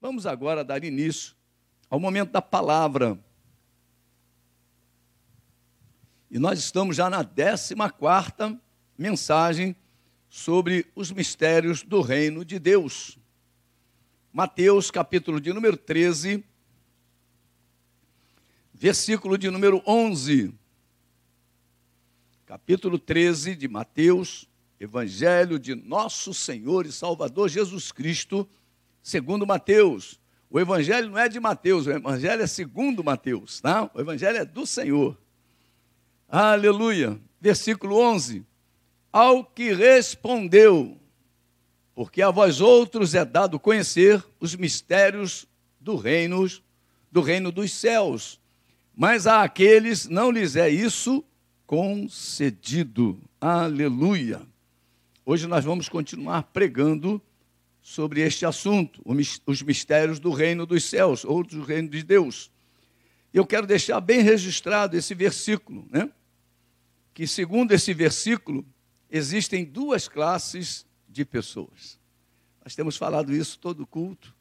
Vamos agora dar início ao momento da palavra. E nós estamos já na 14 quarta mensagem sobre os mistérios do reino de Deus. Mateus, capítulo de número 13, versículo de número 11. Capítulo 13 de Mateus, Evangelho de nosso Senhor e Salvador Jesus Cristo, segundo Mateus. O Evangelho não é de Mateus, o Evangelho é segundo Mateus, tá? O Evangelho é do Senhor. Aleluia. Versículo 11. Ao que respondeu, porque a vós outros é dado conhecer os mistérios do reino, do reino dos céus, mas a aqueles não lhes é isso concedido. Aleluia. Hoje nós vamos continuar pregando sobre este assunto, os mistérios do reino dos céus, ou do reino de Deus. Eu quero deixar bem registrado esse versículo, né? Que segundo esse versículo, existem duas classes de pessoas. Nós temos falado isso todo culto.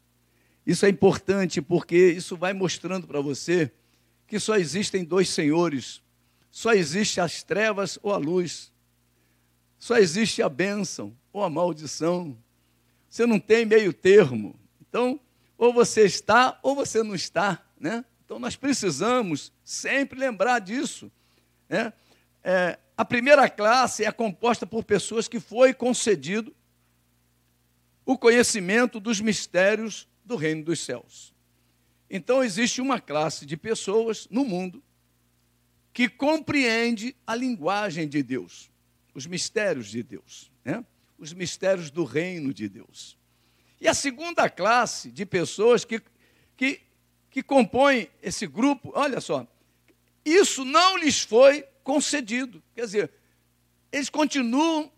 Isso é importante porque isso vai mostrando para você que só existem dois senhores. Só existe as trevas ou a luz. Só existe a bênção ou a maldição. Você não tem meio termo. Então, ou você está ou você não está. Né? Então, nós precisamos sempre lembrar disso. Né? É, a primeira classe é composta por pessoas que foi concedido o conhecimento dos mistérios do reino dos céus. Então, existe uma classe de pessoas no mundo que compreende a linguagem de Deus os mistérios de Deus, né? Os mistérios do reino de Deus. E a segunda classe de pessoas que, que, que compõem esse grupo, olha só, isso não lhes foi concedido. Quer dizer, eles continuam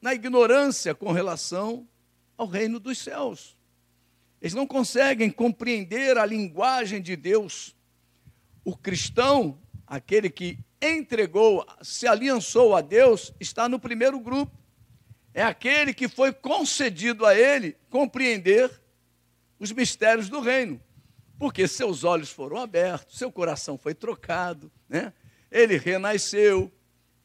na ignorância com relação ao reino dos céus. Eles não conseguem compreender a linguagem de Deus. O cristão, aquele que entregou, se aliançou a Deus, está no primeiro grupo. É aquele que foi concedido a ele compreender os mistérios do reino. Porque seus olhos foram abertos, seu coração foi trocado, né? ele renasceu,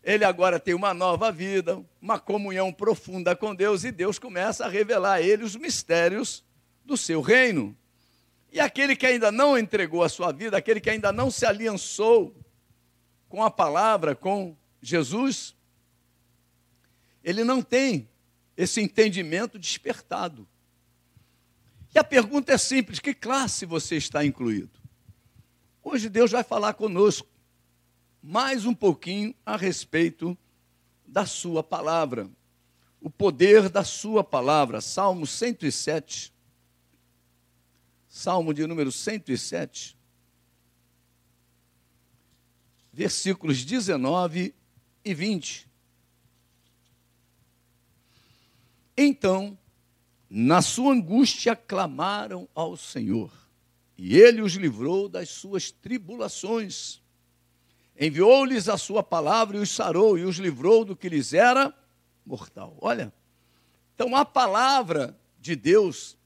ele agora tem uma nova vida, uma comunhão profunda com Deus, e Deus começa a revelar a ele os mistérios do seu reino. E aquele que ainda não entregou a sua vida, aquele que ainda não se aliançou com a palavra, com Jesus, ele não tem esse entendimento despertado. E a pergunta é simples: que classe você está incluído? Hoje Deus vai falar conosco mais um pouquinho a respeito da Sua palavra, o poder da Sua palavra. Salmo 107. Salmo de número 107 versículos 19 e 20. Então, na sua angústia, clamaram ao Senhor, e ele os livrou das suas tribulações. Enviou-lhes a sua palavra e os sarou, e os livrou do que lhes era mortal. Olha, então a palavra de Deus,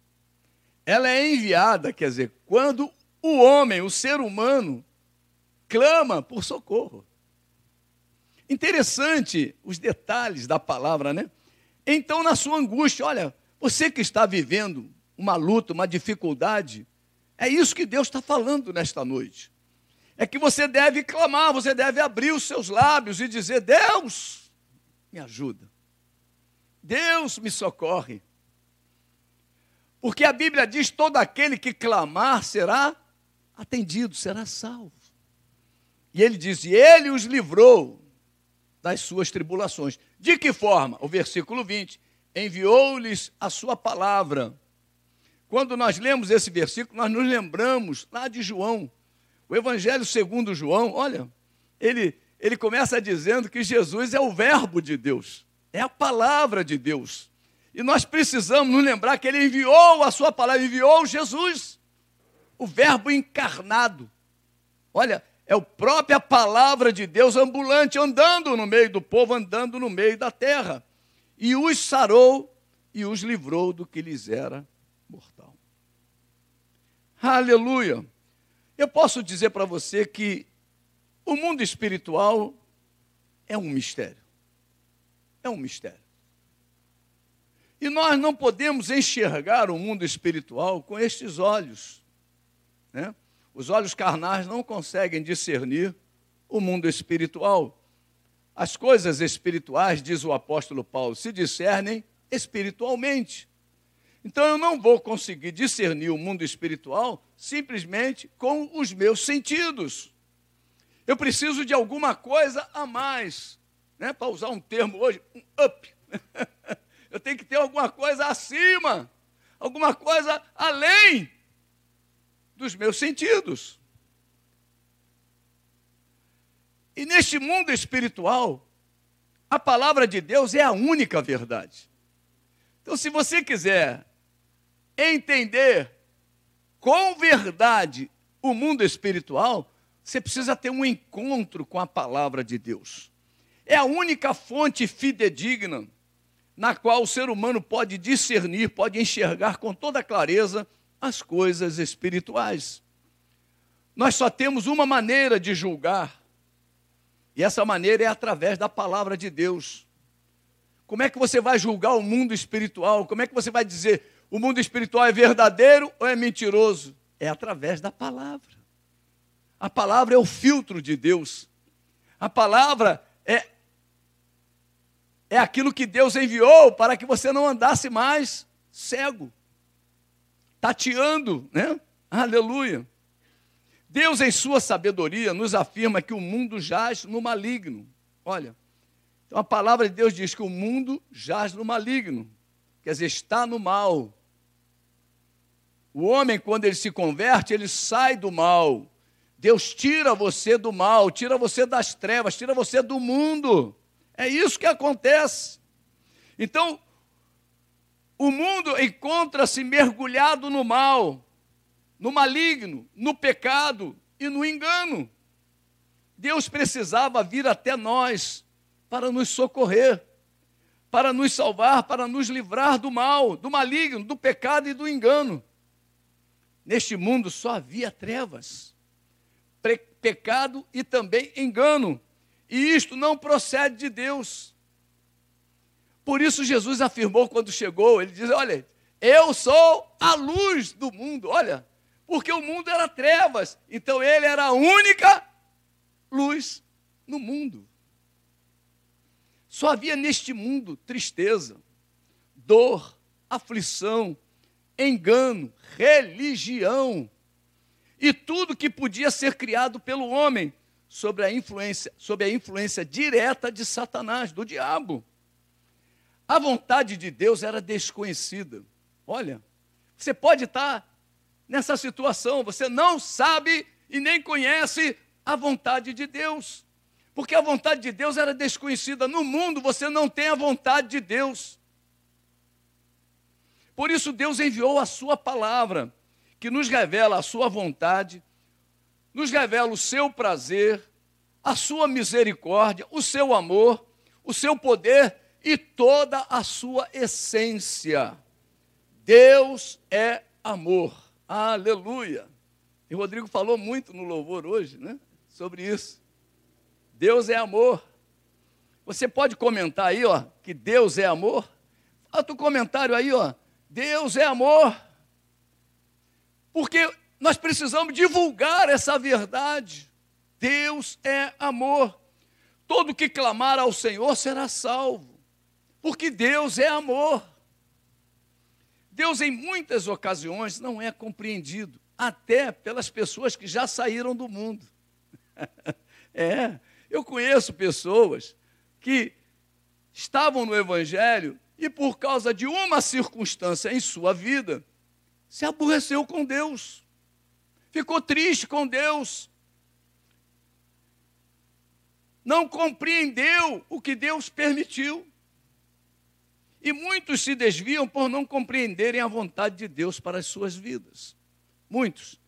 ela é enviada, quer dizer, quando o homem, o ser humano, clama por socorro. Interessante os detalhes da palavra, né? Então, na sua angústia, olha, você que está vivendo uma luta, uma dificuldade, é isso que Deus está falando nesta noite. É que você deve clamar, você deve abrir os seus lábios e dizer: Deus, me ajuda. Deus me socorre. Porque a Bíblia diz: todo aquele que clamar será atendido, será salvo. E ele diz: e ele os livrou das suas tribulações. De que forma? O versículo 20: enviou-lhes a sua palavra. Quando nós lemos esse versículo, nós nos lembramos lá de João. O Evangelho segundo João, olha, ele, ele começa dizendo que Jesus é o Verbo de Deus, é a palavra de Deus. E nós precisamos nos lembrar que ele enviou a sua palavra, enviou Jesus, o Verbo encarnado. Olha, é a própria palavra de Deus ambulante, andando no meio do povo, andando no meio da terra. E os sarou e os livrou do que lhes era mortal. Aleluia. Eu posso dizer para você que o mundo espiritual é um mistério. É um mistério. E nós não podemos enxergar o mundo espiritual com estes olhos. Né? Os olhos carnais não conseguem discernir o mundo espiritual. As coisas espirituais, diz o apóstolo Paulo, se discernem espiritualmente. Então eu não vou conseguir discernir o mundo espiritual simplesmente com os meus sentidos. Eu preciso de alguma coisa a mais, né? Para usar um termo hoje, um up. eu tenho que ter alguma coisa acima, alguma coisa além dos meus sentidos. E neste mundo espiritual, a palavra de Deus é a única verdade. Então, se você quiser entender com verdade o mundo espiritual, você precisa ter um encontro com a palavra de Deus. É a única fonte fidedigna na qual o ser humano pode discernir, pode enxergar com toda clareza as coisas espirituais. Nós só temos uma maneira de julgar, e essa maneira é através da palavra de Deus. Como é que você vai julgar o mundo espiritual? Como é que você vai dizer o mundo espiritual é verdadeiro ou é mentiroso? É através da palavra. A palavra é o filtro de Deus. A palavra é é aquilo que Deus enviou para que você não andasse mais cego, tateando, né? Aleluia. Deus, em sua sabedoria, nos afirma que o mundo jaz no maligno. Olha, então a palavra de Deus diz que o mundo jaz no maligno, quer dizer, está no mal. O homem, quando ele se converte, ele sai do mal. Deus tira você do mal, tira você das trevas, tira você do mundo. É isso que acontece. Então, o mundo encontra-se mergulhado no mal, no maligno, no pecado e no engano. Deus precisava vir até nós para nos socorrer, para nos salvar, para nos livrar do mal, do maligno, do pecado e do engano. Neste mundo só havia trevas, pecado e também engano. E isto não procede de Deus. Por isso Jesus afirmou quando chegou, ele diz: "Olha, eu sou a luz do mundo". Olha, porque o mundo era trevas, então ele era a única luz no mundo. Só havia neste mundo tristeza, dor, aflição, engano, religião e tudo que podia ser criado pelo homem sobre a influência, sob a influência direta de Satanás, do diabo. A vontade de Deus era desconhecida. Olha, você pode estar nessa situação, você não sabe e nem conhece a vontade de Deus. Porque a vontade de Deus era desconhecida. No mundo você não tem a vontade de Deus. Por isso Deus enviou a sua palavra, que nos revela a sua vontade, nos revela o seu prazer, a sua misericórdia, o seu amor, o seu poder e toda a sua essência. Deus é amor. Aleluia. E o Rodrigo falou muito no louvor hoje, né? Sobre isso. Deus é amor. Você pode comentar aí, ó, que Deus é amor? Falta o comentário aí, ó. Deus é amor. Porque nós precisamos divulgar essa verdade. Deus é amor. Todo que clamar ao Senhor será salvo, porque Deus é amor. Deus, em muitas ocasiões, não é compreendido, até pelas pessoas que já saíram do mundo. é, eu conheço pessoas que estavam no Evangelho e, por causa de uma circunstância em sua vida, se aborreceu com Deus, ficou triste com Deus, não compreendeu o que Deus permitiu. E muitos se desviam por não compreenderem a vontade de Deus para as suas vidas. Muitos.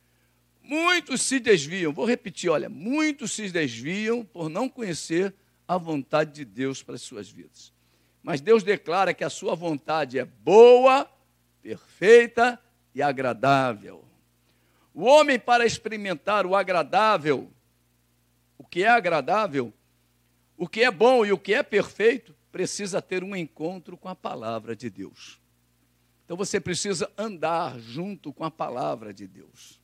Muitos se desviam. Vou repetir, olha, muitos se desviam por não conhecer a vontade de Deus para as suas vidas. Mas Deus declara que a sua vontade é boa, perfeita e agradável. O homem, para experimentar o agradável, o que é agradável, o que é bom e o que é perfeito, precisa ter um encontro com a palavra de Deus. Então você precisa andar junto com a palavra de Deus.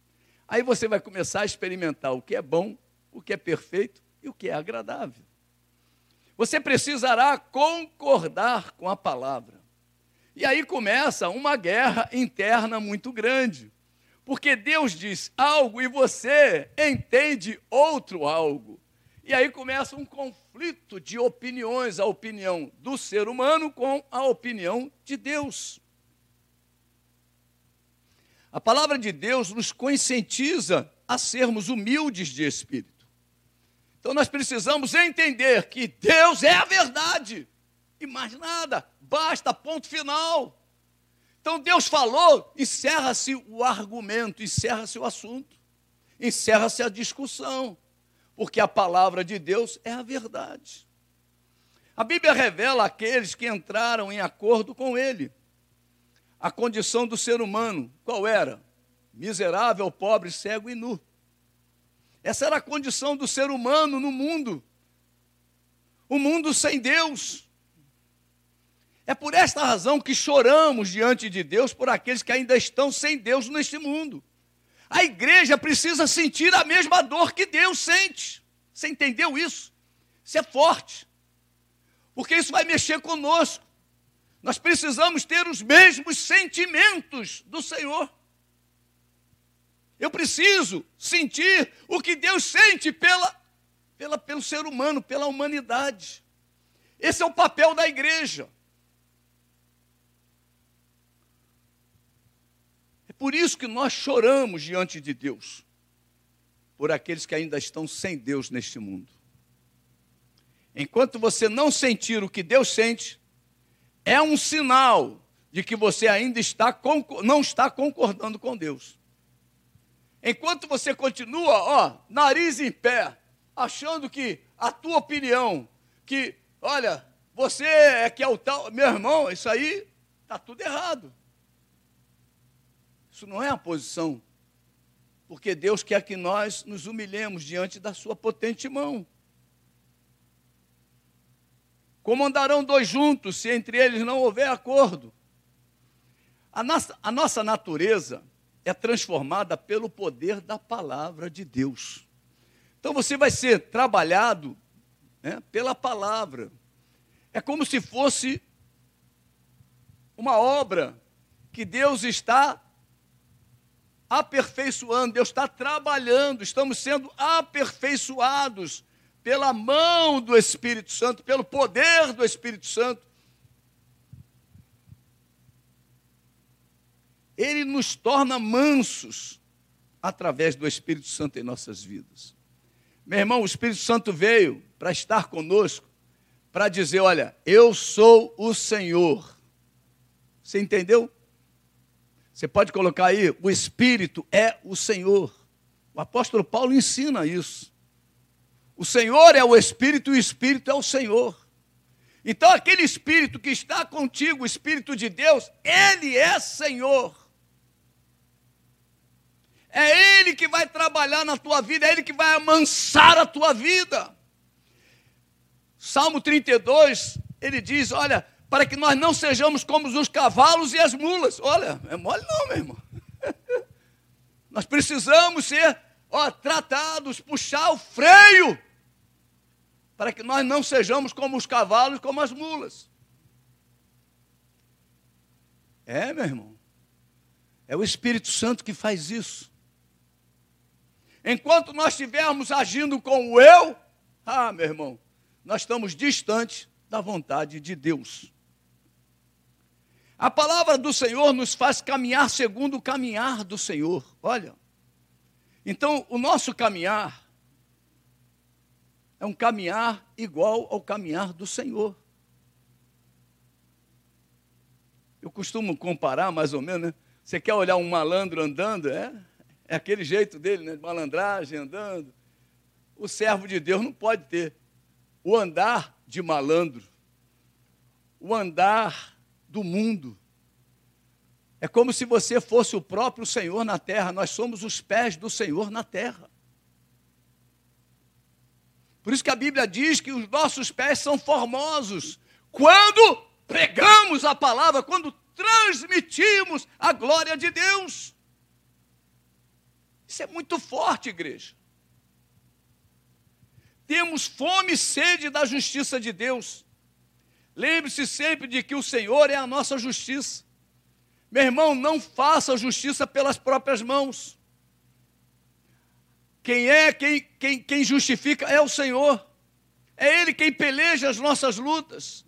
Aí você vai começar a experimentar o que é bom, o que é perfeito e o que é agradável. Você precisará concordar com a palavra. E aí começa uma guerra interna muito grande. Porque Deus diz algo e você entende outro algo. E aí começa um conflito de opiniões, a opinião do ser humano com a opinião de Deus. A palavra de Deus nos conscientiza a sermos humildes de espírito. Então nós precisamos entender que Deus é a verdade e mais nada, basta, ponto final. Então Deus falou, encerra-se o argumento, encerra-se o assunto, encerra-se a discussão, porque a palavra de Deus é a verdade. A Bíblia revela aqueles que entraram em acordo com ele. A condição do ser humano, qual era? Miserável, pobre, cego e nu. Essa era a condição do ser humano no mundo. O mundo sem Deus. É por esta razão que choramos diante de Deus por aqueles que ainda estão sem Deus neste mundo. A igreja precisa sentir a mesma dor que Deus sente. Você entendeu isso? Isso é forte. Porque isso vai mexer conosco. Nós precisamos ter os mesmos sentimentos do Senhor. Eu preciso sentir o que Deus sente pela, pela, pelo ser humano, pela humanidade. Esse é o papel da igreja. Por isso que nós choramos diante de Deus, por aqueles que ainda estão sem Deus neste mundo. Enquanto você não sentir o que Deus sente, é um sinal de que você ainda está, não está concordando com Deus. Enquanto você continua, ó, nariz em pé, achando que a tua opinião, que, olha, você é que é o tal, meu irmão, isso aí está tudo errado. Isso não é a posição. Porque Deus quer que nós nos humilhemos diante da sua potente mão. Como andarão dois juntos se entre eles não houver acordo? A nossa, a nossa natureza é transformada pelo poder da palavra de Deus. Então você vai ser trabalhado né, pela palavra. É como se fosse uma obra que Deus está aperfeiçoando, Deus está trabalhando, estamos sendo aperfeiçoados pela mão do Espírito Santo, pelo poder do Espírito Santo. Ele nos torna mansos através do Espírito Santo em nossas vidas. Meu irmão, o Espírito Santo veio para estar conosco, para dizer: olha, eu sou o Senhor. Você entendeu? Você pode colocar aí, o Espírito é o Senhor. O apóstolo Paulo ensina isso. O Senhor é o Espírito e o Espírito é o Senhor. Então, aquele Espírito que está contigo, o Espírito de Deus, ele é Senhor. É Ele que vai trabalhar na tua vida, é Ele que vai amansar a tua vida. Salmo 32, ele diz: Olha, para que nós não sejamos como os cavalos e as mulas. Olha, é mole não, meu irmão. nós precisamos ser ó, tratados, puxar o freio, para que nós não sejamos como os cavalos, como as mulas. É, meu irmão. É o Espírito Santo que faz isso. Enquanto nós estivermos agindo com o eu, ah, meu irmão, nós estamos distantes da vontade de Deus. A palavra do Senhor nos faz caminhar segundo o caminhar do Senhor. Olha. Então, o nosso caminhar é um caminhar igual ao caminhar do Senhor. Eu costumo comparar mais ou menos, né? Você quer olhar um malandro andando? É, é aquele jeito dele, né? Malandragem, andando. O servo de Deus não pode ter o andar de malandro, o andar do mundo. É como se você fosse o próprio Senhor na terra, nós somos os pés do Senhor na terra. Por isso que a Bíblia diz que os nossos pés são formosos quando pregamos a palavra, quando transmitimos a glória de Deus. Isso é muito forte, igreja. Temos fome e sede da justiça de Deus. Lembre-se sempre de que o Senhor é a nossa justiça. Meu irmão, não faça justiça pelas próprias mãos. Quem é, quem, quem, quem justifica é o Senhor. É Ele quem peleja as nossas lutas.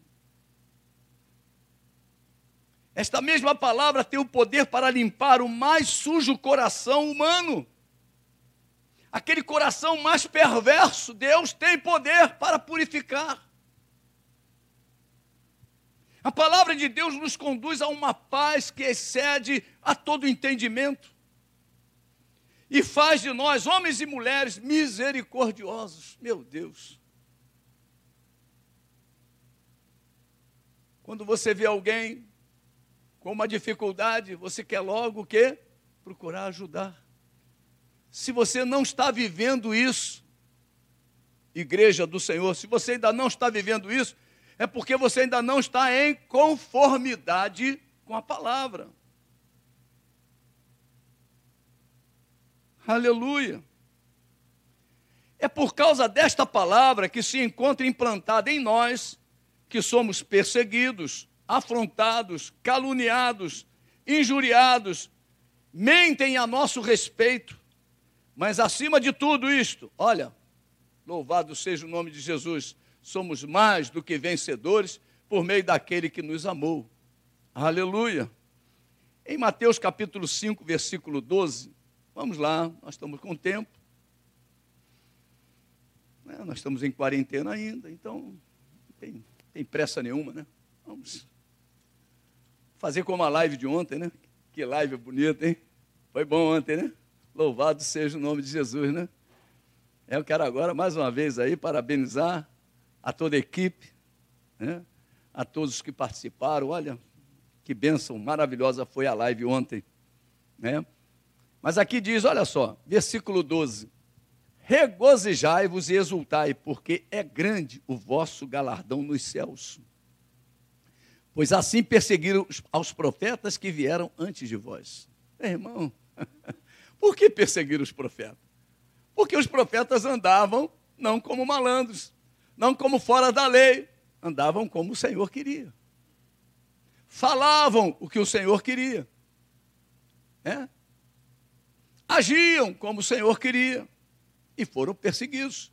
Esta mesma palavra tem o poder para limpar o mais sujo coração humano. Aquele coração mais perverso, Deus tem poder para purificar. A palavra de Deus nos conduz a uma paz que excede a todo entendimento e faz de nós, homens e mulheres, misericordiosos. Meu Deus. Quando você vê alguém com uma dificuldade, você quer logo o quê? Procurar ajudar. Se você não está vivendo isso, igreja do Senhor, se você ainda não está vivendo isso, é porque você ainda não está em conformidade com a palavra. Aleluia. É por causa desta palavra que se encontra implantada em nós que somos perseguidos, afrontados, caluniados, injuriados, mentem a nosso respeito. Mas acima de tudo isto, olha, louvado seja o nome de Jesus, somos mais do que vencedores por meio daquele que nos amou. Aleluia. Em Mateus capítulo 5, versículo 12, Vamos lá, nós estamos com tempo. É, nós estamos em quarentena ainda, então não tem, tem pressa nenhuma, né? Vamos fazer como a live de ontem, né? Que live bonita, hein? Foi bom ontem, né? Louvado seja o nome de Jesus, né? Eu quero agora, mais uma vez aí, parabenizar a toda a equipe, né? a todos que participaram. Olha, que bênção maravilhosa foi a live ontem. Né? Mas aqui diz, olha só, versículo 12: Regozijai-vos e exultai, porque é grande o vosso galardão nos céus. Pois assim perseguiram aos profetas que vieram antes de vós. Meu irmão, por que perseguiram os profetas? Porque os profetas andavam não como malandros, não como fora da lei, andavam como o Senhor queria. Falavam o que o Senhor queria. É? agiam como o Senhor queria e foram perseguidos.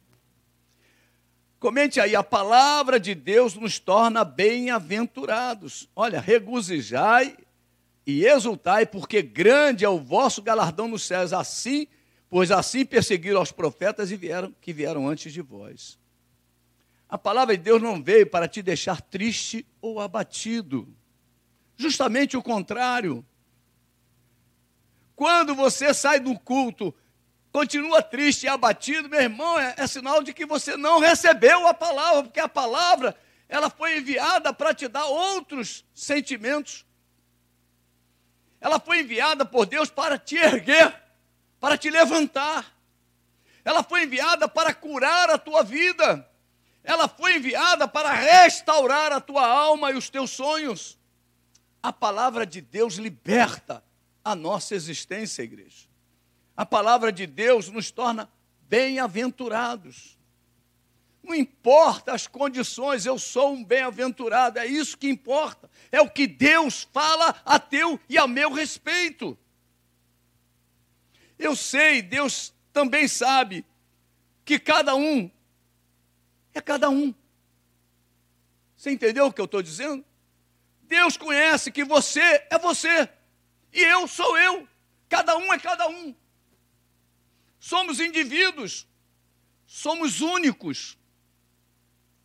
Comente aí, a palavra de Deus nos torna bem-aventurados. Olha, regozijai e exultai, porque grande é o vosso galardão nos céus, assim, pois assim perseguiram os profetas e vieram que vieram antes de vós. A palavra de Deus não veio para te deixar triste ou abatido. Justamente o contrário. Quando você sai do culto, continua triste e abatido, meu irmão, é, é sinal de que você não recebeu a palavra, porque a palavra ela foi enviada para te dar outros sentimentos. Ela foi enviada por Deus para te erguer, para te levantar. Ela foi enviada para curar a tua vida. Ela foi enviada para restaurar a tua alma e os teus sonhos. A palavra de Deus liberta a nossa existência, igreja. A palavra de Deus nos torna bem-aventurados. Não importa as condições, eu sou um bem-aventurado, é isso que importa. É o que Deus fala a teu e a meu respeito. Eu sei, Deus também sabe que cada um é cada um. Você entendeu o que eu estou dizendo? Deus conhece que você é você. E eu sou eu. Cada um é cada um. Somos indivíduos. Somos únicos.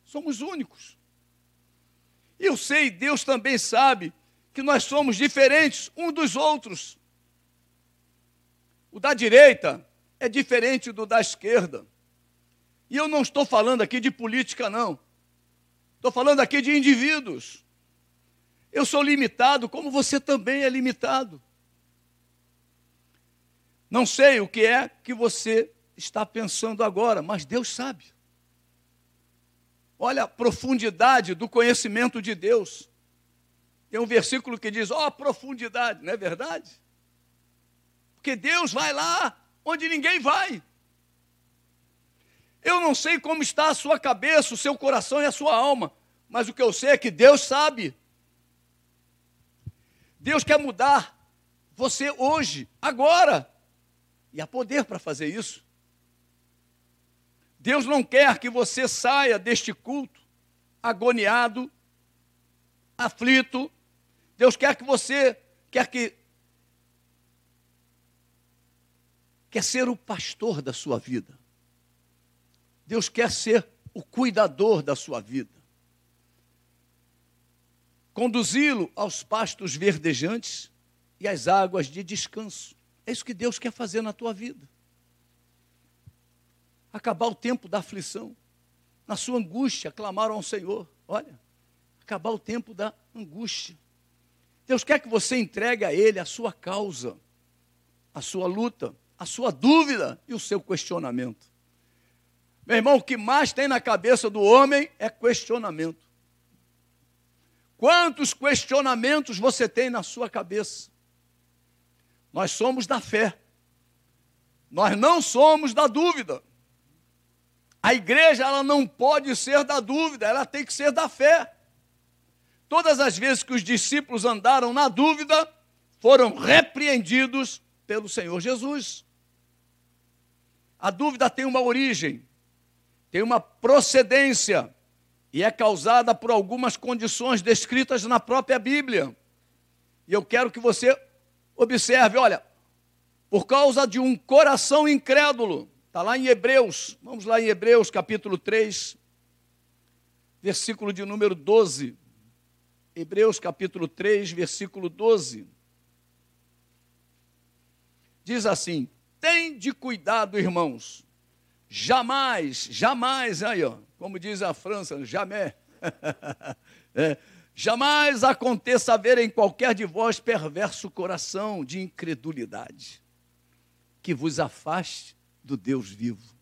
Somos únicos. E eu sei, Deus também sabe que nós somos diferentes uns dos outros. O da direita é diferente do da esquerda. E eu não estou falando aqui de política, não. Estou falando aqui de indivíduos. Eu sou limitado, como você também é limitado. Não sei o que é que você está pensando agora, mas Deus sabe. Olha a profundidade do conhecimento de Deus. Tem um versículo que diz: Ó, oh, profundidade, não é verdade? Porque Deus vai lá onde ninguém vai. Eu não sei como está a sua cabeça, o seu coração e a sua alma, mas o que eu sei é que Deus sabe. Deus quer mudar você hoje, agora, e há poder para fazer isso. Deus não quer que você saia deste culto agoniado, aflito. Deus quer que você quer que quer ser o pastor da sua vida. Deus quer ser o cuidador da sua vida. Conduzi-lo aos pastos verdejantes e às águas de descanso. É isso que Deus quer fazer na tua vida. Acabar o tempo da aflição. Na sua angústia, clamaram ao Senhor. Olha, acabar o tempo da angústia. Deus quer que você entregue a Ele a sua causa, a sua luta, a sua dúvida e o seu questionamento. Meu irmão, o que mais tem na cabeça do homem é questionamento. Quantos questionamentos você tem na sua cabeça? Nós somos da fé. Nós não somos da dúvida. A igreja ela não pode ser da dúvida, ela tem que ser da fé. Todas as vezes que os discípulos andaram na dúvida, foram repreendidos pelo Senhor Jesus. A dúvida tem uma origem, tem uma procedência e é causada por algumas condições descritas na própria Bíblia. E eu quero que você observe, olha, por causa de um coração incrédulo, está lá em Hebreus, vamos lá em Hebreus capítulo 3, versículo de número 12. Hebreus capítulo 3, versículo 12. Diz assim: Tem de cuidado, irmãos, Jamais, jamais, aí ó, como diz a França, jamais. é, jamais aconteça haver em qualquer de vós perverso coração de incredulidade, que vos afaste do Deus vivo.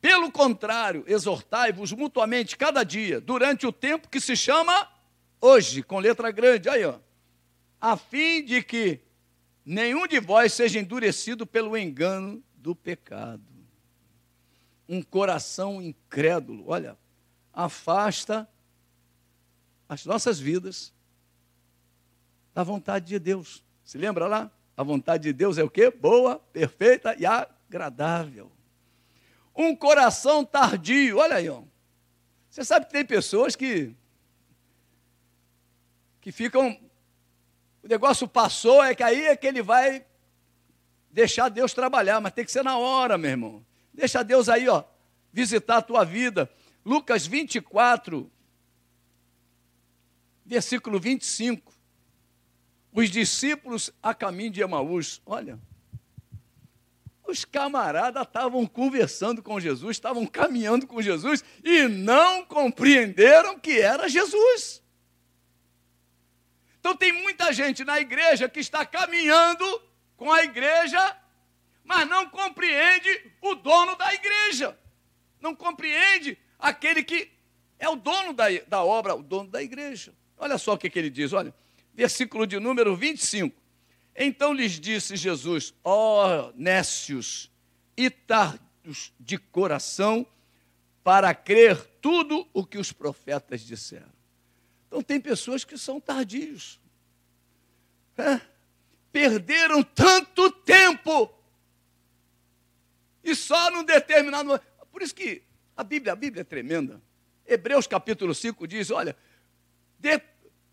Pelo contrário, exortai-vos mutuamente cada dia, durante o tempo que se chama hoje, com letra grande, aí ó, a fim de que nenhum de vós seja endurecido pelo engano do pecado um coração incrédulo, olha, afasta as nossas vidas da vontade de Deus. Se lembra lá? A vontade de Deus é o quê? Boa, perfeita e agradável. Um coração tardio, olha aí, ó. Você sabe que tem pessoas que que ficam o negócio passou, é que aí é que ele vai deixar Deus trabalhar, mas tem que ser na hora, meu irmão. Deixa Deus aí, ó, visitar a tua vida. Lucas 24, versículo 25. Os discípulos a caminho de Emaús, olha, os camaradas estavam conversando com Jesus, estavam caminhando com Jesus e não compreenderam que era Jesus. Então tem muita gente na igreja que está caminhando com a igreja mas não compreende o dono da igreja. Não compreende aquele que é o dono da, da obra, o dono da igreja. Olha só o que, que ele diz, olha, versículo de número 25. Então lhes disse Jesus: Ó oh, nécios e tardos de coração, para crer tudo o que os profetas disseram. Então tem pessoas que são tardios. É? Perderam tanto tempo e só num determinado momento. Por isso que a Bíblia, a Bíblia é tremenda. Hebreus capítulo 5 diz: olha, de,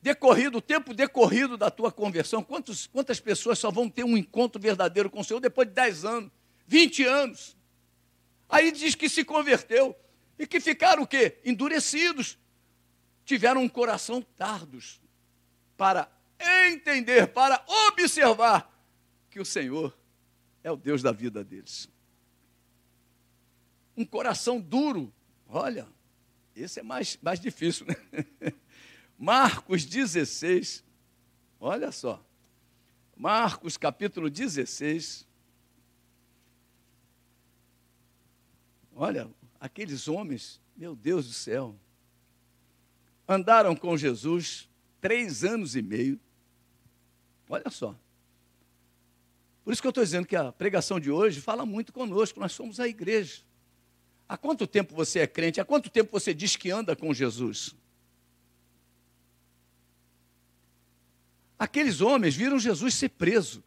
decorrido, o tempo decorrido da tua conversão, quantos, quantas pessoas só vão ter um encontro verdadeiro com o Senhor depois de 10 anos, 20 anos? Aí diz que se converteu e que ficaram o quê? Endurecidos. Tiveram um coração tardos para entender, para observar que o Senhor é o Deus da vida deles um coração duro. Olha, esse é mais, mais difícil, né? Marcos 16. Olha só. Marcos capítulo 16. Olha, aqueles homens, meu Deus do céu, andaram com Jesus três anos e meio. Olha só. Por isso que eu estou dizendo que a pregação de hoje fala muito conosco, nós somos a igreja. Há quanto tempo você é crente? Há quanto tempo você diz que anda com Jesus? Aqueles homens viram Jesus ser preso,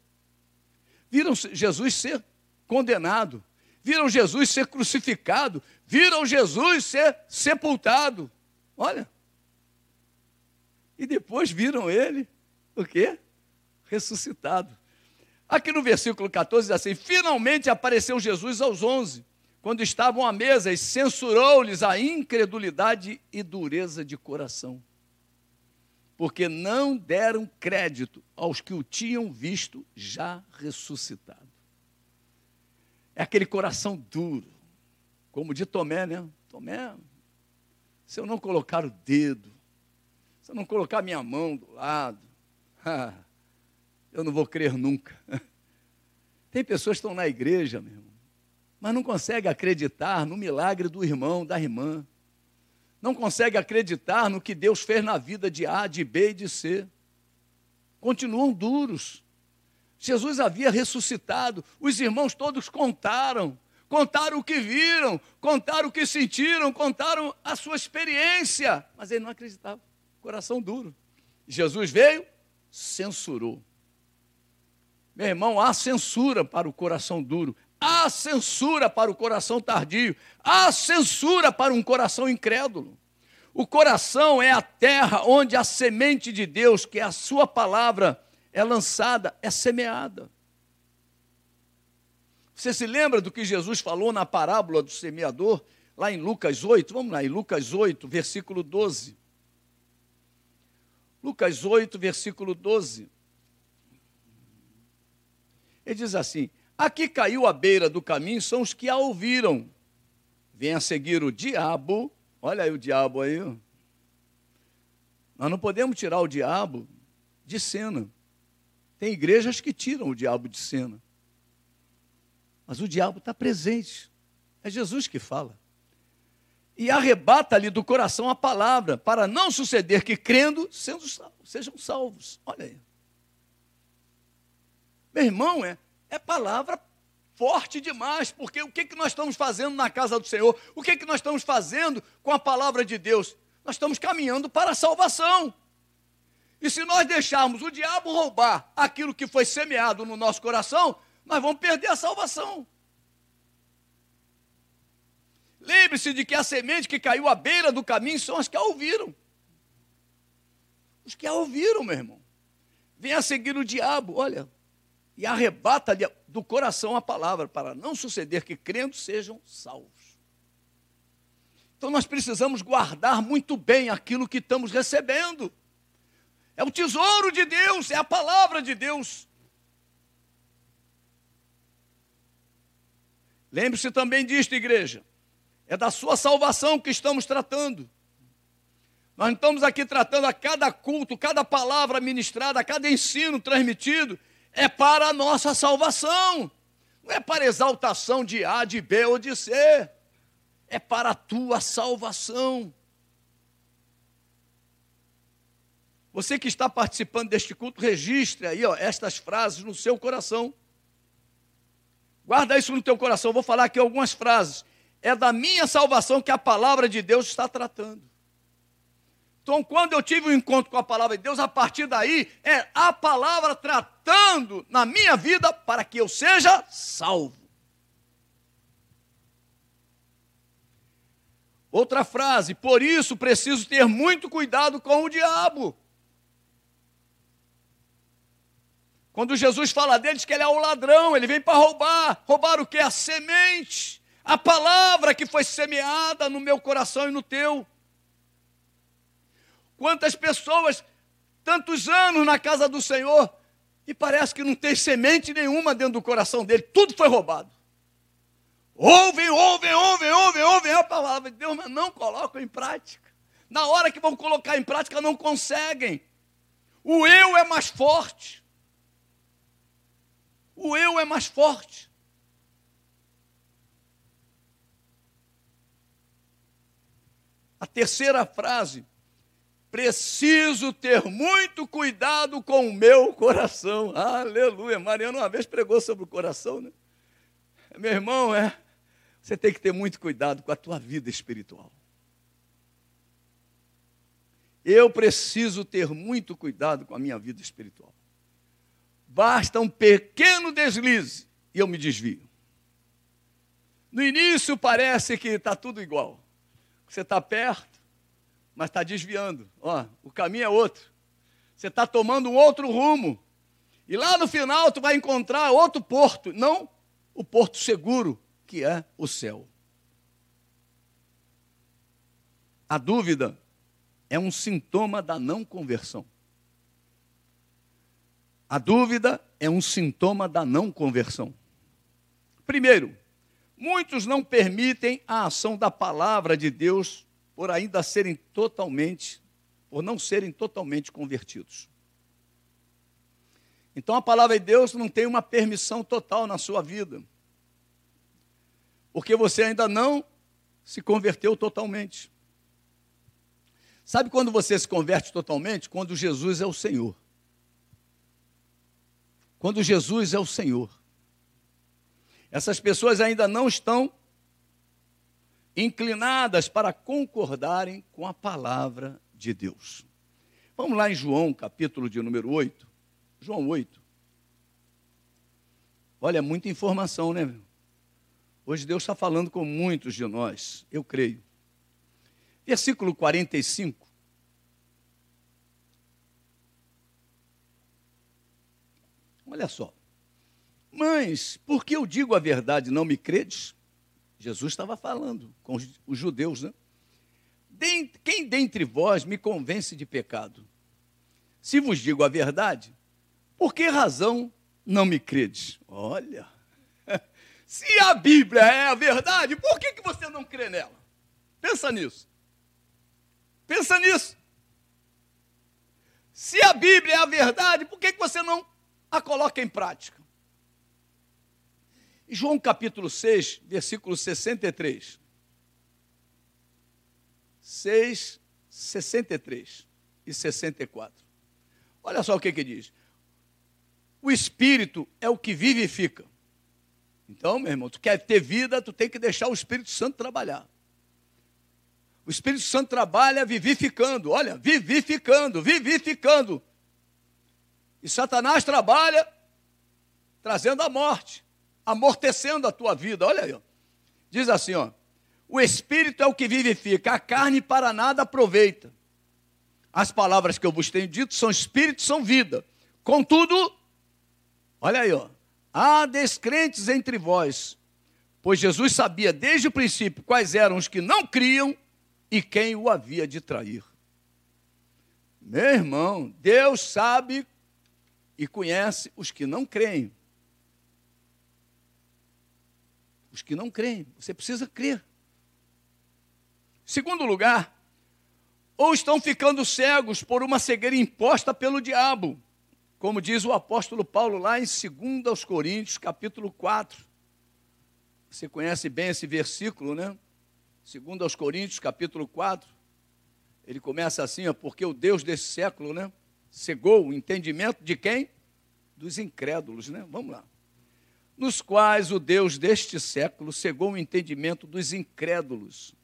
viram Jesus ser condenado, viram Jesus ser crucificado, viram Jesus ser sepultado. Olha. E depois viram ele, o quê? Ressuscitado. Aqui no versículo 14 diz assim: Finalmente apareceu Jesus aos onze, quando estavam à mesa, e censurou-lhes a incredulidade e dureza de coração, porque não deram crédito aos que o tinham visto já ressuscitado. É aquele coração duro, como de Tomé, né? Tomé, se eu não colocar o dedo, se eu não colocar minha mão do lado, eu não vou crer nunca. Tem pessoas que estão na igreja, meu irmão, mas não conseguem acreditar no milagre do irmão, da irmã. Não conseguem acreditar no que Deus fez na vida de A, de B e de C. Continuam duros. Jesus havia ressuscitado, os irmãos todos contaram, contaram o que viram, contaram o que sentiram, contaram a sua experiência, mas ele não acreditava, coração duro. Jesus veio, censurou. Meu irmão, há censura para o coração duro, há censura para o coração tardio, há censura para um coração incrédulo. O coração é a terra onde a semente de Deus, que é a sua palavra, é lançada, é semeada. Você se lembra do que Jesus falou na parábola do semeador, lá em Lucas 8? Vamos lá, em Lucas 8, versículo 12. Lucas 8, versículo 12. Ele diz assim: Aqui caiu à beira do caminho são os que a ouviram. Vem a seguir o diabo. Olha aí o diabo aí. Nós não podemos tirar o diabo de cena. Tem igrejas que tiram o diabo de cena. Mas o diabo está presente. É Jesus que fala. E arrebata-lhe do coração a palavra, para não suceder que, crendo, sejam salvos. Olha aí. Meu irmão, é, é palavra forte demais, porque o que, que nós estamos fazendo na casa do Senhor? O que, que nós estamos fazendo com a palavra de Deus? Nós estamos caminhando para a salvação. E se nós deixarmos o diabo roubar aquilo que foi semeado no nosso coração, nós vamos perder a salvação. Lembre-se de que a semente que caiu à beira do caminho são as que a ouviram. Os que a ouviram, meu irmão. Vem a seguir o diabo, olha, e arrebata-lhe do coração a palavra, para não suceder que crendo sejam salvos. Então nós precisamos guardar muito bem aquilo que estamos recebendo. É o tesouro de Deus, é a palavra de Deus. Lembre-se também disto, igreja. É da sua salvação que estamos tratando. Nós não estamos aqui tratando a cada culto, cada palavra ministrada, a cada ensino transmitido, é para a nossa salvação. Não é para exaltação de A, de B ou de C. É para a tua salvação. Você que está participando deste culto, registre aí ó, estas frases no seu coração. Guarda isso no teu coração. vou falar aqui algumas frases. É da minha salvação que a palavra de Deus está tratando. Então, quando eu tive um encontro com a palavra de Deus, a partir daí é a palavra tratando na minha vida para que eu seja salvo. Outra frase, por isso preciso ter muito cuidado com o diabo. Quando Jesus fala dele, diz que ele é o ladrão, ele vem para roubar. Roubar o que? A semente, a palavra que foi semeada no meu coração e no teu. Quantas pessoas, tantos anos na casa do Senhor, e parece que não tem semente nenhuma dentro do coração dele, tudo foi roubado. Ouvem, ouvem, ouvem, ouvem, ouvem a palavra de Deus, mas não colocam em prática. Na hora que vão colocar em prática, não conseguem. O eu é mais forte. O eu é mais forte. A terceira frase, preciso ter muito cuidado com o meu coração. Aleluia. Mariana uma vez pregou sobre o coração, né? Meu irmão, é, você tem que ter muito cuidado com a tua vida espiritual. Eu preciso ter muito cuidado com a minha vida espiritual. Basta um pequeno deslize e eu me desvio. No início parece que está tudo igual. Você está perto, mas está desviando. Ó, o caminho é outro. Você está tomando um outro rumo. E lá no final tu vai encontrar outro porto, não o porto seguro, que é o céu. A dúvida é um sintoma da não conversão. A dúvida é um sintoma da não conversão. Primeiro, Muitos não permitem a ação da palavra de Deus por ainda serem totalmente, por não serem totalmente convertidos. Então a palavra de Deus não tem uma permissão total na sua vida. Porque você ainda não se converteu totalmente. Sabe quando você se converte totalmente? Quando Jesus é o Senhor. Quando Jesus é o Senhor. Essas pessoas ainda não estão inclinadas para concordarem com a palavra de Deus. Vamos lá em João, capítulo de número 8. João 8. Olha, muita informação, né? Hoje Deus está falando com muitos de nós, eu creio. Versículo 45. Olha só. Mas, por que eu digo a verdade não me credes? Jesus estava falando com os judeus, né? Quem dentre vós me convence de pecado? Se vos digo a verdade, por que razão não me credes? Olha, se a Bíblia é a verdade, por que, você não crê nela? Pensa nisso. Pensa nisso. Se a Bíblia é a verdade, por que você não a coloca em prática? João capítulo 6, versículo 63. 6, 63 e 64. Olha só o que, que diz. O Espírito é o que vivifica. Então, meu irmão, tu quer ter vida, tu tem que deixar o Espírito Santo trabalhar. O Espírito Santo trabalha vivificando, olha, vivificando, vivificando. E Satanás trabalha trazendo a morte amortecendo a tua vida. Olha aí. Ó. Diz assim, ó. O espírito é o que vivifica, a carne para nada aproveita. As palavras que eu vos tenho dito são espírito, são vida. Contudo, olha aí, ó. Há descrentes entre vós, pois Jesus sabia desde o princípio quais eram os que não criam e quem o havia de trair. Meu irmão, Deus sabe e conhece os que não creem. Os que não creem. Você precisa crer. Segundo lugar, ou estão ficando cegos por uma cegueira imposta pelo diabo, como diz o apóstolo Paulo lá em 2 Coríntios, capítulo 4. Você conhece bem esse versículo, né? 2 Coríntios, capítulo 4. Ele começa assim, ó, porque o Deus desse século, né, cegou o entendimento de quem? Dos incrédulos, né? Vamos lá nos quais o Deus deste século cegou o entendimento dos incrédulos,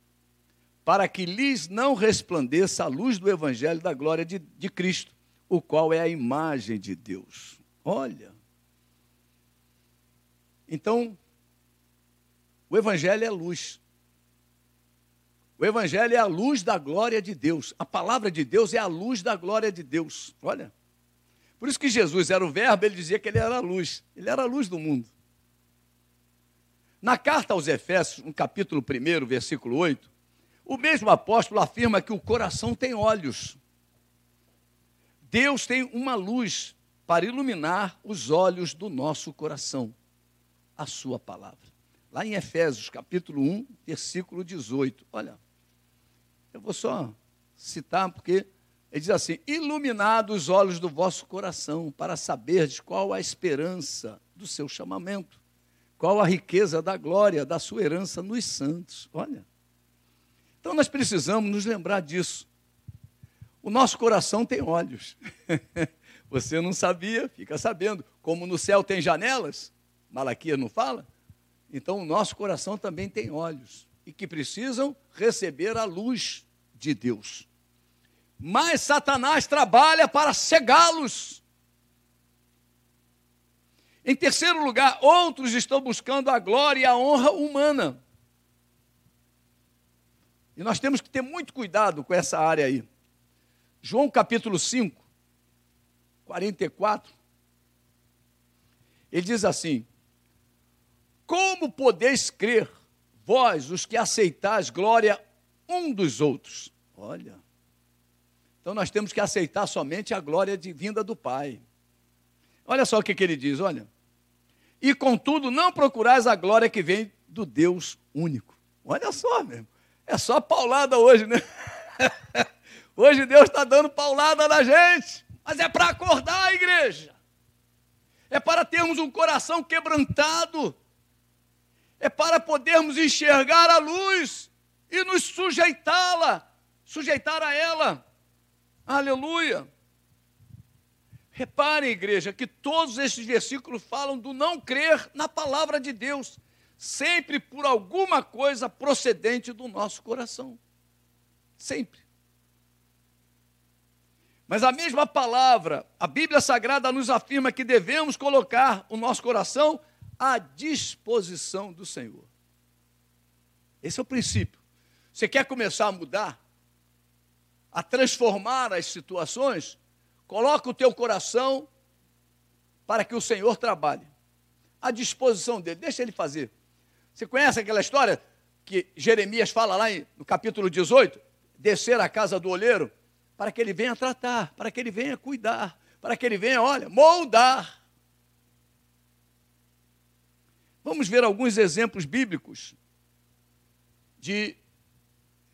para que lhes não resplandeça a luz do Evangelho da glória de, de Cristo, o qual é a imagem de Deus. Olha. Então, o Evangelho é luz. O Evangelho é a luz da glória de Deus. A palavra de Deus é a luz da glória de Deus. Olha. Por isso que Jesus era o Verbo, ele dizia que ele era a luz. Ele era a luz do mundo. Na carta aos Efésios, no capítulo 1, versículo 8, o mesmo apóstolo afirma que o coração tem olhos. Deus tem uma luz para iluminar os olhos do nosso coração, a sua palavra. Lá em Efésios, capítulo 1, versículo 18. Olha, eu vou só citar, porque ele diz assim: iluminado os olhos do vosso coração, para saberdes qual a esperança do seu chamamento, qual a riqueza da glória da sua herança nos santos. Olha. Então nós precisamos nos lembrar disso. O nosso coração tem olhos. Você não sabia, fica sabendo. Como no céu tem janelas, Malaquias não fala? Então o nosso coração também tem olhos e que precisam receber a luz de Deus. Mas Satanás trabalha para cegá-los. Em terceiro lugar, outros estão buscando a glória e a honra humana. E nós temos que ter muito cuidado com essa área aí. João capítulo 5, 44, ele diz assim: Como podeis crer, vós, os que aceitais glória um dos outros? Olha, então nós temos que aceitar somente a glória vinda do Pai. Olha só o que, que ele diz: olha, e contudo não procurais a glória que vem do Deus único. Olha só, mesmo. É só paulada hoje, né? Hoje Deus está dando paulada na gente, mas é para acordar a igreja, é para termos um coração quebrantado, é para podermos enxergar a luz e nos sujeitá-la, sujeitar a ela. Aleluia. Reparem, igreja, que todos esses versículos falam do não crer na palavra de Deus, sempre por alguma coisa procedente do nosso coração. Sempre. Mas a mesma palavra, a Bíblia Sagrada nos afirma que devemos colocar o nosso coração à disposição do Senhor. Esse é o princípio. Você quer começar a mudar, a transformar as situações? Coloca o teu coração para que o Senhor trabalhe. À disposição dele, deixa ele fazer. Você conhece aquela história que Jeremias fala lá no capítulo 18? Descer à casa do olheiro para que ele venha tratar, para que ele venha cuidar, para que ele venha, olha, moldar. Vamos ver alguns exemplos bíblicos de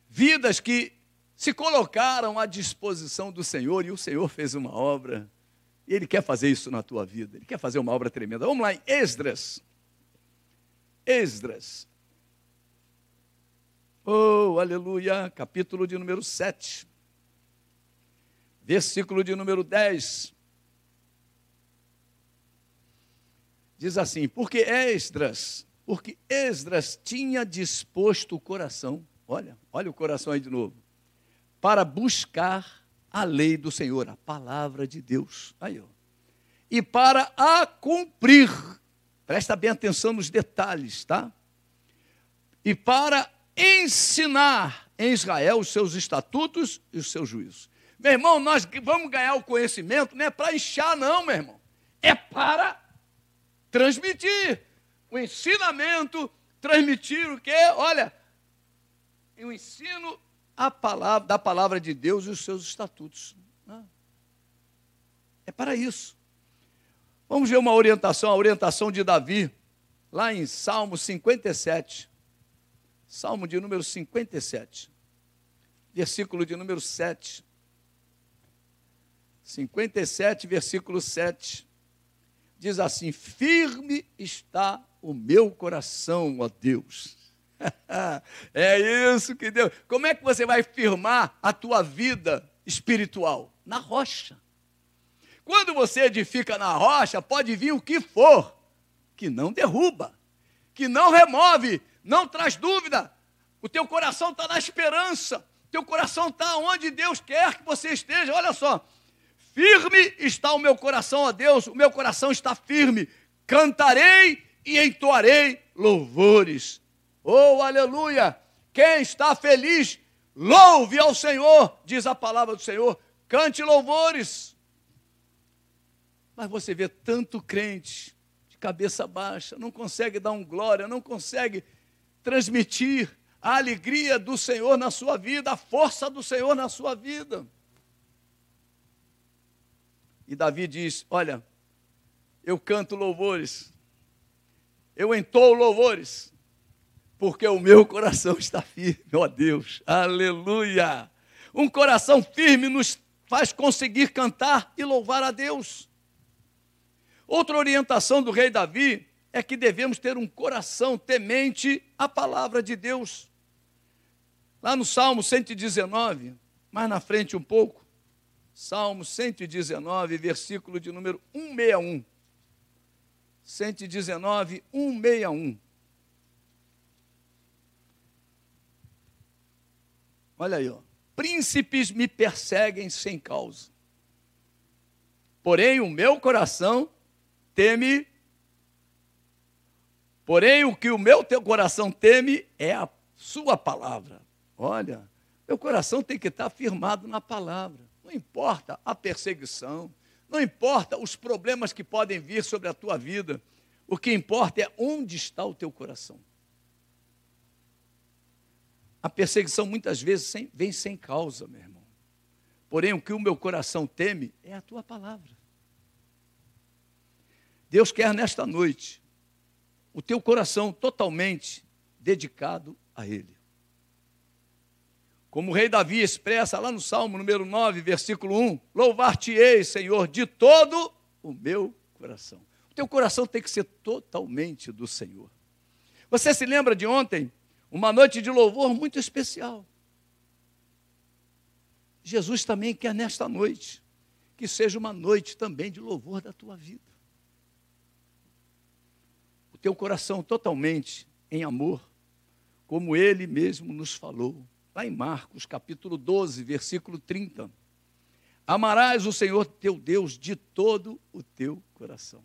vidas que se colocaram à disposição do Senhor e o Senhor fez uma obra. E Ele quer fazer isso na tua vida, Ele quer fazer uma obra tremenda. Vamos lá em Esdras. Esdras. Oh, aleluia, capítulo de número 7 versículo de número 10. Diz assim: Porque Esdras, porque Esdras tinha disposto o coração, olha, olha o coração aí de novo, para buscar a lei do Senhor, a palavra de Deus. Aí, ó. E para a cumprir. Presta bem atenção nos detalhes, tá? E para ensinar em Israel os seus estatutos e os seus juízos. Meu irmão, nós vamos ganhar o conhecimento, não é para inchar, não, meu irmão. É para transmitir o ensinamento, transmitir o quê? Olha, o ensino a palavra, da palavra de Deus e os seus estatutos. Né? É para isso. Vamos ver uma orientação, a orientação de Davi, lá em Salmo 57. Salmo de número 57, versículo de número 7. 57, versículo 7, diz assim: Firme está o meu coração, ó Deus. é isso que Deus. Como é que você vai firmar a tua vida espiritual? Na rocha. Quando você edifica na rocha, pode vir o que for, que não derruba, que não remove, não traz dúvida. O teu coração está na esperança, teu coração está onde Deus quer que você esteja. Olha só, Firme está o meu coração, ó Deus, o meu coração está firme. Cantarei e entoarei louvores. Oh, aleluia! Quem está feliz, louve ao Senhor, diz a palavra do Senhor. Cante louvores. Mas você vê tanto crente de cabeça baixa, não consegue dar um glória, não consegue transmitir a alegria do Senhor na sua vida, a força do Senhor na sua vida. E Davi diz: Olha, eu canto louvores, eu entoo louvores, porque o meu coração está firme, ó Deus, aleluia. Um coração firme nos faz conseguir cantar e louvar a Deus. Outra orientação do rei Davi é que devemos ter um coração temente à palavra de Deus. Lá no Salmo 119, mais na frente um pouco, Salmo 119, versículo de número 161. 119, 161. Olha aí, ó. Príncipes me perseguem sem causa. Porém, o meu coração teme. Porém, o que o meu teu coração teme é a sua palavra. Olha, meu coração tem que estar firmado na palavra. Não importa a perseguição, não importa os problemas que podem vir sobre a tua vida. O que importa é onde está o teu coração. A perseguição muitas vezes vem sem causa, meu irmão. Porém, o que o meu coração teme é a tua palavra. Deus quer nesta noite o teu coração totalmente dedicado a Ele. Como o rei Davi expressa lá no Salmo número 9, versículo 1: Louvar-te-ei, Senhor, de todo o meu coração. O teu coração tem que ser totalmente do Senhor. Você se lembra de ontem? Uma noite de louvor muito especial. Jesus também quer nesta noite que seja uma noite também de louvor da tua vida. O teu coração totalmente em amor, como ele mesmo nos falou, lá em Marcos, capítulo 12, versículo 30. Amarás o Senhor teu Deus de todo o teu coração.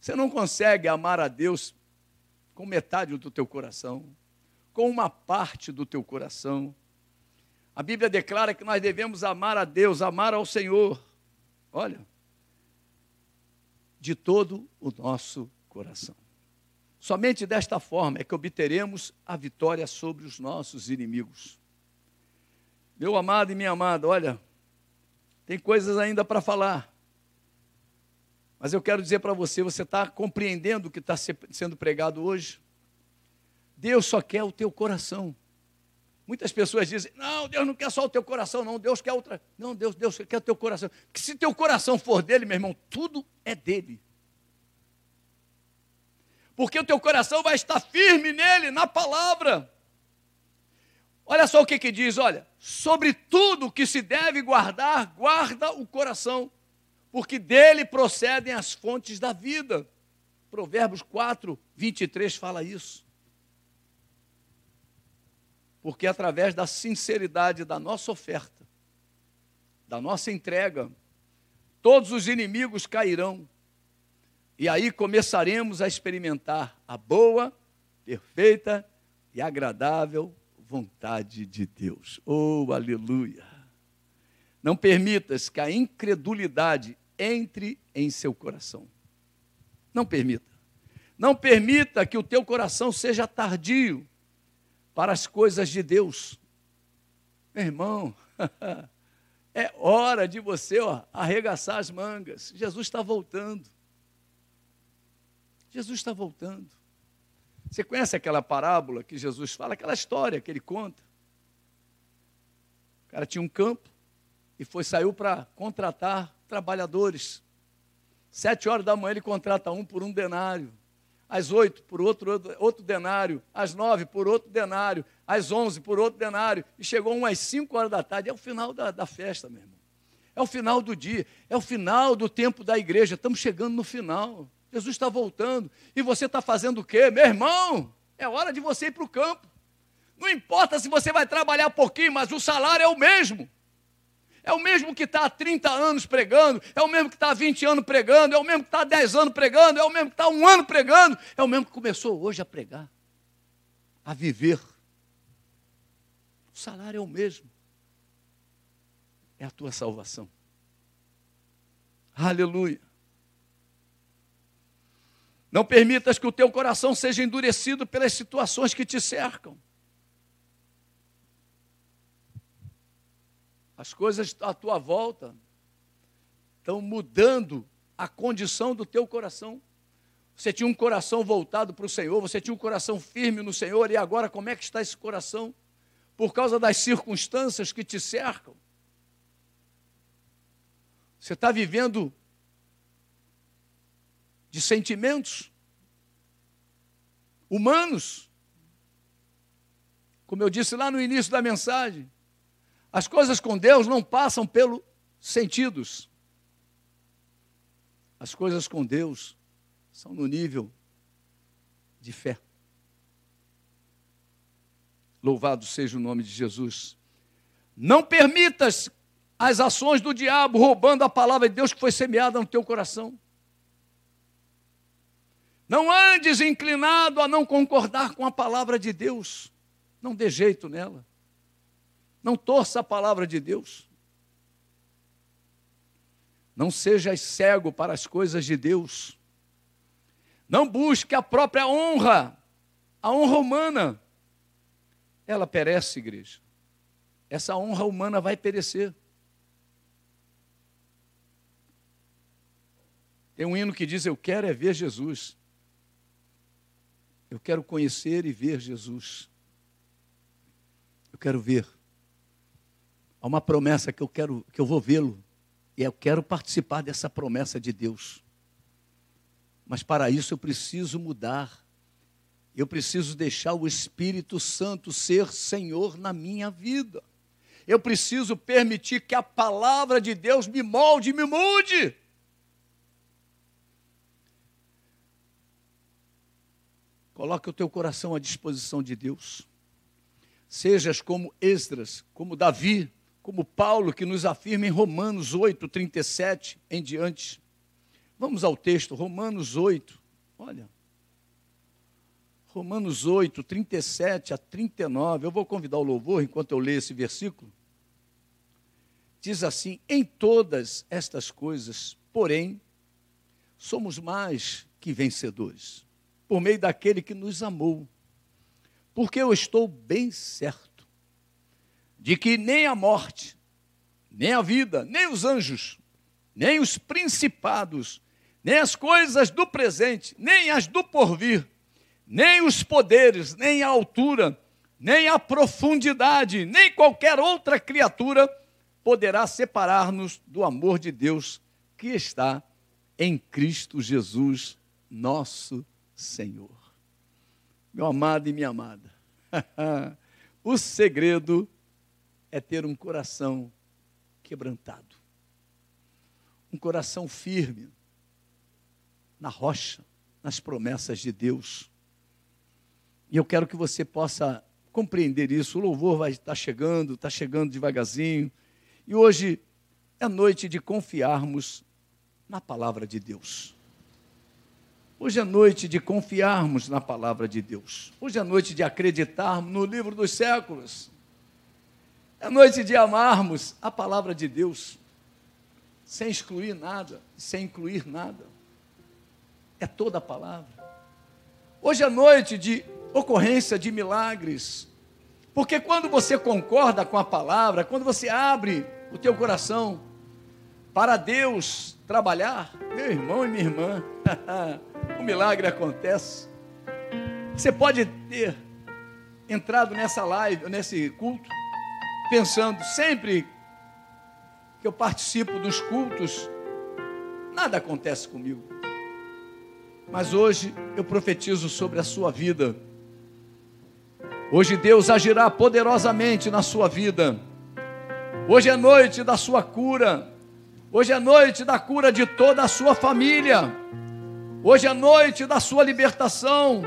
Você não consegue amar a Deus com metade do teu coração, com uma parte do teu coração. A Bíblia declara que nós devemos amar a Deus, amar ao Senhor. Olha, de todo o nosso coração. Somente desta forma é que obteremos a vitória sobre os nossos inimigos. Meu amado e minha amada, olha, tem coisas ainda para falar. Mas eu quero dizer para você, você está compreendendo o que está sendo pregado hoje? Deus só quer o teu coração. Muitas pessoas dizem: Não, Deus não quer só o teu coração, não. Deus quer outra. Não, Deus, Deus quer o teu coração. Porque se teu coração for dele, meu irmão, tudo é dele. Porque o teu coração vai estar firme nele, na palavra. Olha só o que, que diz: olha, sobre tudo que se deve guardar, guarda o coração, porque dele procedem as fontes da vida. Provérbios 4, 23 fala isso porque através da sinceridade da nossa oferta, da nossa entrega, todos os inimigos cairão. E aí começaremos a experimentar a boa, perfeita e agradável vontade de Deus. Oh, aleluia! Não permitas que a incredulidade entre em seu coração. Não permita. Não permita que o teu coração seja tardio para as coisas de Deus. Meu irmão, é hora de você ó, arregaçar as mangas. Jesus está voltando. Jesus está voltando. Você conhece aquela parábola que Jesus fala, aquela história que ele conta? O cara tinha um campo e foi saiu para contratar trabalhadores. Sete horas da manhã ele contrata um por um denário às oito por outro, outro denário, às nove por outro denário, às onze por outro denário, e chegou umas cinco horas da tarde, é o final da, da festa, meu irmão. É o final do dia, é o final do tempo da igreja, estamos chegando no final. Jesus está voltando, e você está fazendo o quê? Meu irmão, é hora de você ir para o campo. Não importa se você vai trabalhar pouquinho, mas o salário é o mesmo. É o mesmo que está há 30 anos pregando, é o mesmo que está há 20 anos pregando, é o mesmo que está há 10 anos pregando, é o mesmo que está há um ano pregando, é o mesmo que começou hoje a pregar, a viver. O salário é o mesmo. É a tua salvação. Aleluia. Não permitas que o teu coração seja endurecido pelas situações que te cercam. As coisas à tua volta estão mudando a condição do teu coração. Você tinha um coração voltado para o Senhor, você tinha um coração firme no Senhor, e agora como é que está esse coração? Por causa das circunstâncias que te cercam. Você está vivendo de sentimentos humanos. Como eu disse lá no início da mensagem, as coisas com Deus não passam pelos sentidos. As coisas com Deus são no nível de fé. Louvado seja o nome de Jesus. Não permitas as ações do diabo roubando a palavra de Deus que foi semeada no teu coração. Não andes inclinado a não concordar com a palavra de Deus. Não dê jeito nela. Não torça a palavra de Deus. Não sejas cego para as coisas de Deus. Não busque a própria honra, a honra humana. Ela perece, igreja. Essa honra humana vai perecer. Tem um hino que diz: Eu quero é ver Jesus. Eu quero conhecer e ver Jesus. Eu quero ver. Há uma promessa que eu quero, que eu vou vê-lo. E eu quero participar dessa promessa de Deus. Mas para isso eu preciso mudar. Eu preciso deixar o Espírito Santo ser Senhor na minha vida. Eu preciso permitir que a palavra de Deus me molde me mude. Coloque o teu coração à disposição de Deus. Sejas como Esdras, como Davi, como Paulo, que nos afirma em Romanos 8, 37 em diante. Vamos ao texto, Romanos 8. Olha. Romanos 8, 37 a 39. Eu vou convidar o louvor enquanto eu leio esse versículo. Diz assim: Em todas estas coisas, porém, somos mais que vencedores, por meio daquele que nos amou. Porque eu estou bem certo de que nem a morte, nem a vida, nem os anjos, nem os principados, nem as coisas do presente, nem as do porvir, nem os poderes, nem a altura, nem a profundidade, nem qualquer outra criatura poderá separar-nos do amor de Deus que está em Cristo Jesus, nosso Senhor. Meu amado e minha amada, o segredo é ter um coração quebrantado, um coração firme na rocha, nas promessas de Deus. E eu quero que você possa compreender isso. O louvor vai estar chegando, está chegando devagarzinho. E hoje é noite de confiarmos na palavra de Deus. Hoje é noite de confiarmos na palavra de Deus. Hoje é noite de acreditarmos no livro dos séculos. É noite de amarmos a palavra de Deus, sem excluir nada, sem incluir nada. É toda a palavra. Hoje é noite de ocorrência de milagres, porque quando você concorda com a palavra, quando você abre o teu coração para Deus trabalhar, meu irmão e minha irmã, o milagre acontece. Você pode ter entrado nessa live, nesse culto, pensando sempre que eu participo dos cultos, nada acontece comigo. Mas hoje eu profetizo sobre a sua vida Hoje Deus agirá poderosamente na sua vida. Hoje é noite da sua cura. Hoje é noite da cura de toda a sua família. Hoje é noite da sua libertação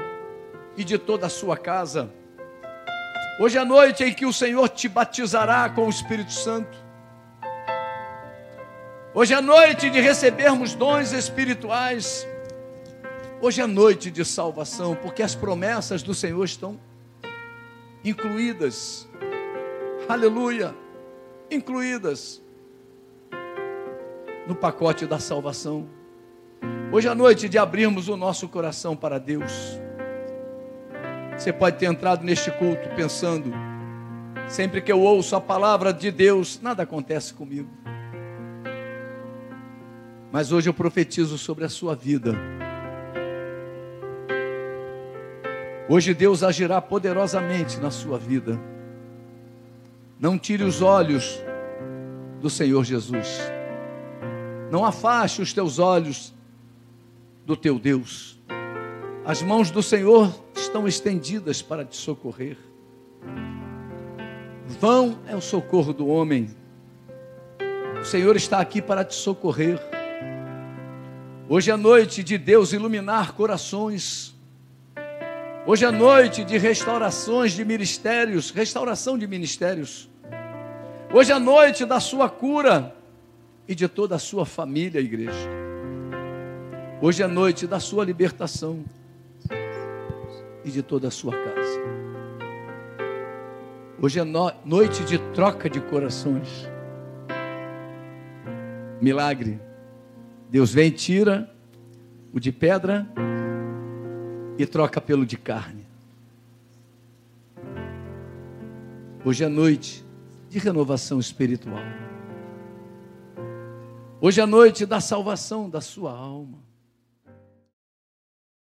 e de toda a sua casa. Hoje é noite em que o Senhor te batizará com o Espírito Santo. Hoje é noite de recebermos dons espirituais. Hoje é noite de salvação, porque as promessas do Senhor estão incluídas. Aleluia! Incluídas no pacote da salvação. Hoje à noite de abrirmos o nosso coração para Deus. Você pode ter entrado neste culto pensando, sempre que eu ouço a palavra de Deus, nada acontece comigo. Mas hoje eu profetizo sobre a sua vida Hoje Deus agirá poderosamente na sua vida. Não tire os olhos do Senhor Jesus. Não afaste os teus olhos do teu Deus. As mãos do Senhor estão estendidas para te socorrer. Vão é o socorro do homem. O Senhor está aqui para te socorrer. Hoje é noite de Deus iluminar corações. Hoje é noite de restaurações de ministérios, restauração de ministérios. Hoje é noite da sua cura e de toda a sua família, igreja. Hoje é noite da sua libertação e de toda a sua casa. Hoje é no noite de troca de corações. Milagre. Deus vem, tira o de pedra e troca pelo de carne. Hoje é noite de renovação espiritual. Hoje é noite da salvação da sua alma.